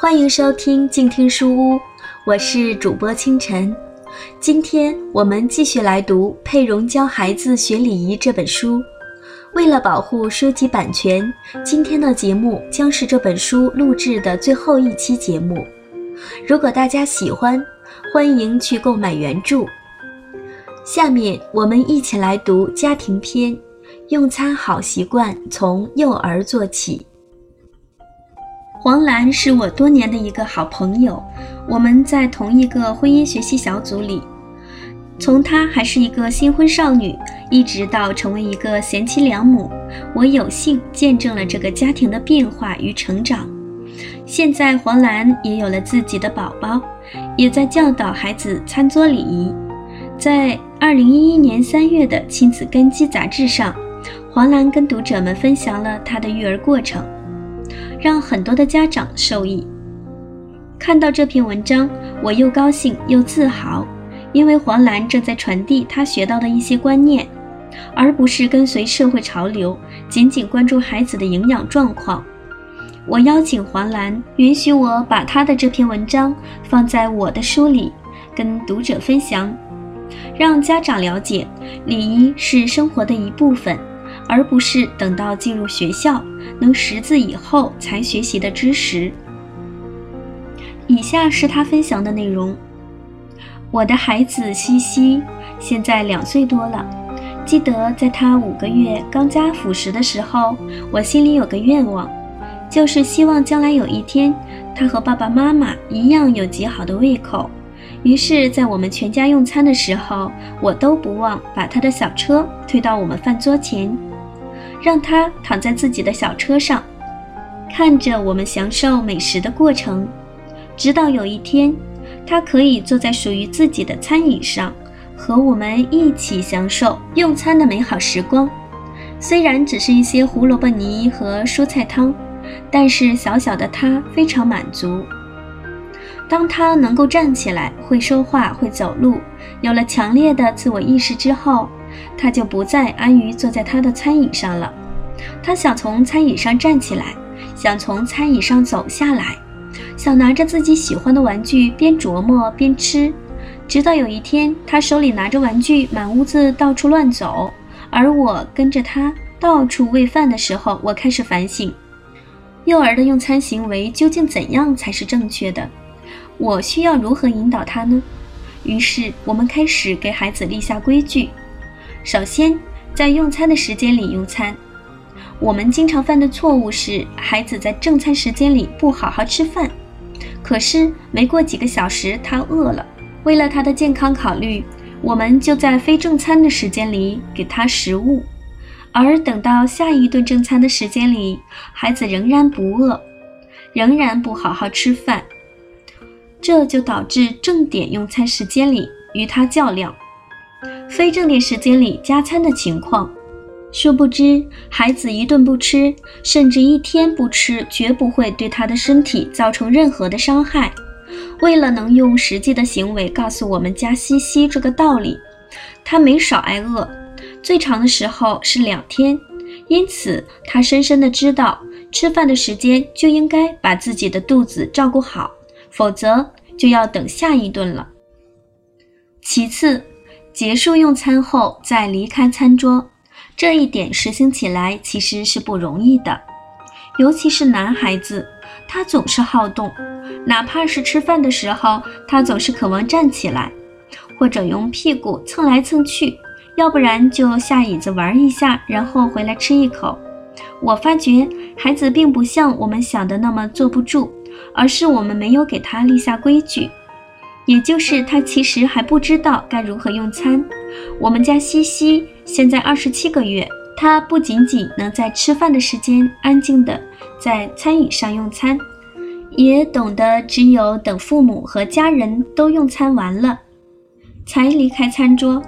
欢迎收听静听书屋，我是主播清晨。今天我们继续来读《佩蓉教孩子学礼仪》这本书。为了保护书籍版权，今天的节目将是这本书录制的最后一期节目。如果大家喜欢，欢迎去购买原著。下面我们一起来读家庭篇：用餐好习惯从幼儿做起。黄兰是我多年的一个好朋友，我们在同一个婚姻学习小组里。从她还是一个新婚少女，一直到成为一个贤妻良母，我有幸见证了这个家庭的变化与成长。现在黄兰也有了自己的宝宝，也在教导孩子餐桌礼仪。在二零一一年三月的《亲子根基》杂志上，黄兰跟读者们分享了她的育儿过程。让很多的家长受益。看到这篇文章，我又高兴又自豪，因为黄兰正在传递她学到的一些观念，而不是跟随社会潮流，仅仅关注孩子的营养状况。我邀请黄兰允许我把她的这篇文章放在我的书里，跟读者分享，让家长了解礼仪是生活的一部分。而不是等到进入学校能识字以后才学习的知识。以下是他分享的内容：我的孩子西西现在两岁多了。记得在他五个月刚加辅食的时候，我心里有个愿望，就是希望将来有一天他和爸爸妈妈一样有极好的胃口。于是，在我们全家用餐的时候，我都不忘把他的小车推到我们饭桌前。让他躺在自己的小车上，看着我们享受美食的过程，直到有一天，他可以坐在属于自己的餐椅上，和我们一起享受用餐的美好时光。虽然只是一些胡萝卜泥和蔬菜汤，但是小小的他非常满足。当他能够站起来、会说话、会走路，有了强烈的自我意识之后。他就不再安于坐在他的餐椅上了，他想从餐椅上站起来，想从餐椅上走下来，想拿着自己喜欢的玩具边琢磨边吃，直到有一天，他手里拿着玩具满屋子到处乱走，而我跟着他到处喂饭的时候，我开始反省，幼儿的用餐行为究竟怎样才是正确的？我需要如何引导他呢？于是我们开始给孩子立下规矩。首先，在用餐的时间里用餐。我们经常犯的错误是，孩子在正餐时间里不好好吃饭，可是没过几个小时他饿了。为了他的健康考虑，我们就在非正餐的时间里给他食物，而等到下一顿正餐的时间里，孩子仍然不饿，仍然不好好吃饭，这就导致正点用餐时间里与他较量。非正点时间里加餐的情况，殊不知孩子一顿不吃，甚至一天不吃，绝不会对他的身体造成任何的伤害。为了能用实际的行为告诉我们家西西这个道理，他没少挨饿，最长的时候是两天。因此，他深深的知道，吃饭的时间就应该把自己的肚子照顾好，否则就要等下一顿了。其次。结束用餐后再离开餐桌，这一点实行起来其实是不容易的，尤其是男孩子，他总是好动，哪怕是吃饭的时候，他总是渴望站起来，或者用屁股蹭来蹭去，要不然就下椅子玩一下，然后回来吃一口。我发觉孩子并不像我们想的那么坐不住，而是我们没有给他立下规矩。也就是他其实还不知道该如何用餐。我们家西西现在二十七个月，他不仅仅能在吃饭的时间安静的在餐椅上用餐，也懂得只有等父母和家人都用餐完了，才离开餐桌。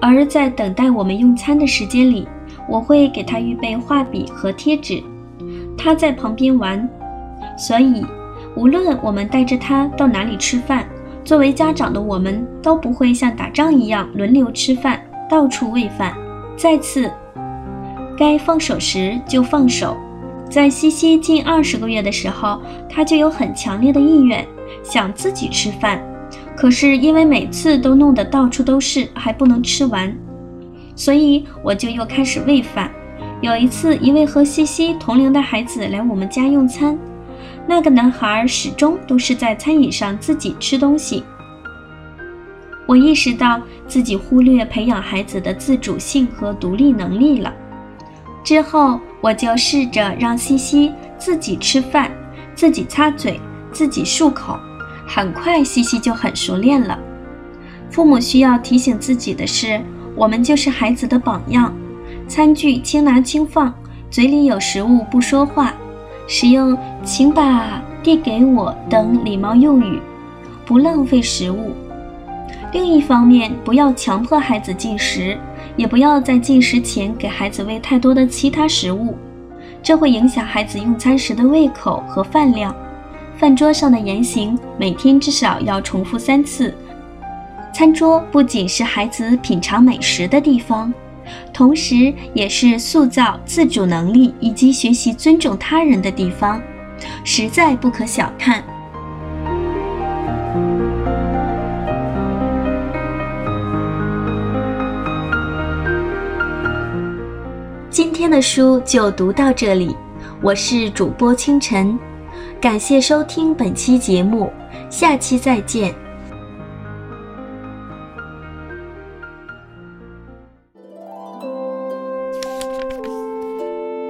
而在等待我们用餐的时间里，我会给他预备画笔和贴纸，他在旁边玩。所以，无论我们带着他到哪里吃饭。作为家长的我们都不会像打仗一样轮流吃饭，到处喂饭。再次，该放手时就放手，在西西近二十个月的时候，他就有很强烈的意愿想自己吃饭，可是因为每次都弄得到处都是，还不能吃完，所以我就又开始喂饭。有一次，一位和西西同龄的孩子来我们家用餐，那个男孩始终都是在餐椅上自己吃东西。我意识到自己忽略培养孩子的自主性和独立能力了。之后，我就试着让西西自己吃饭，自己擦嘴，自己漱口。很快，西西就很熟练了。父母需要提醒自己的是，我们就是孩子的榜样。餐具轻拿轻放，嘴里有食物不说话，使用“请把”“递给我”等礼貌用语，不浪费食物。另一方面，不要强迫孩子进食。也不要在进食前给孩子喂太多的其他食物，这会影响孩子用餐时的胃口和饭量。饭桌上的言行每天至少要重复三次。餐桌不仅是孩子品尝美食的地方，同时也是塑造自主能力以及学习尊重他人的地方，实在不可小看。今天的书就读到这里，我是主播清晨，感谢收听本期节目，下期再见。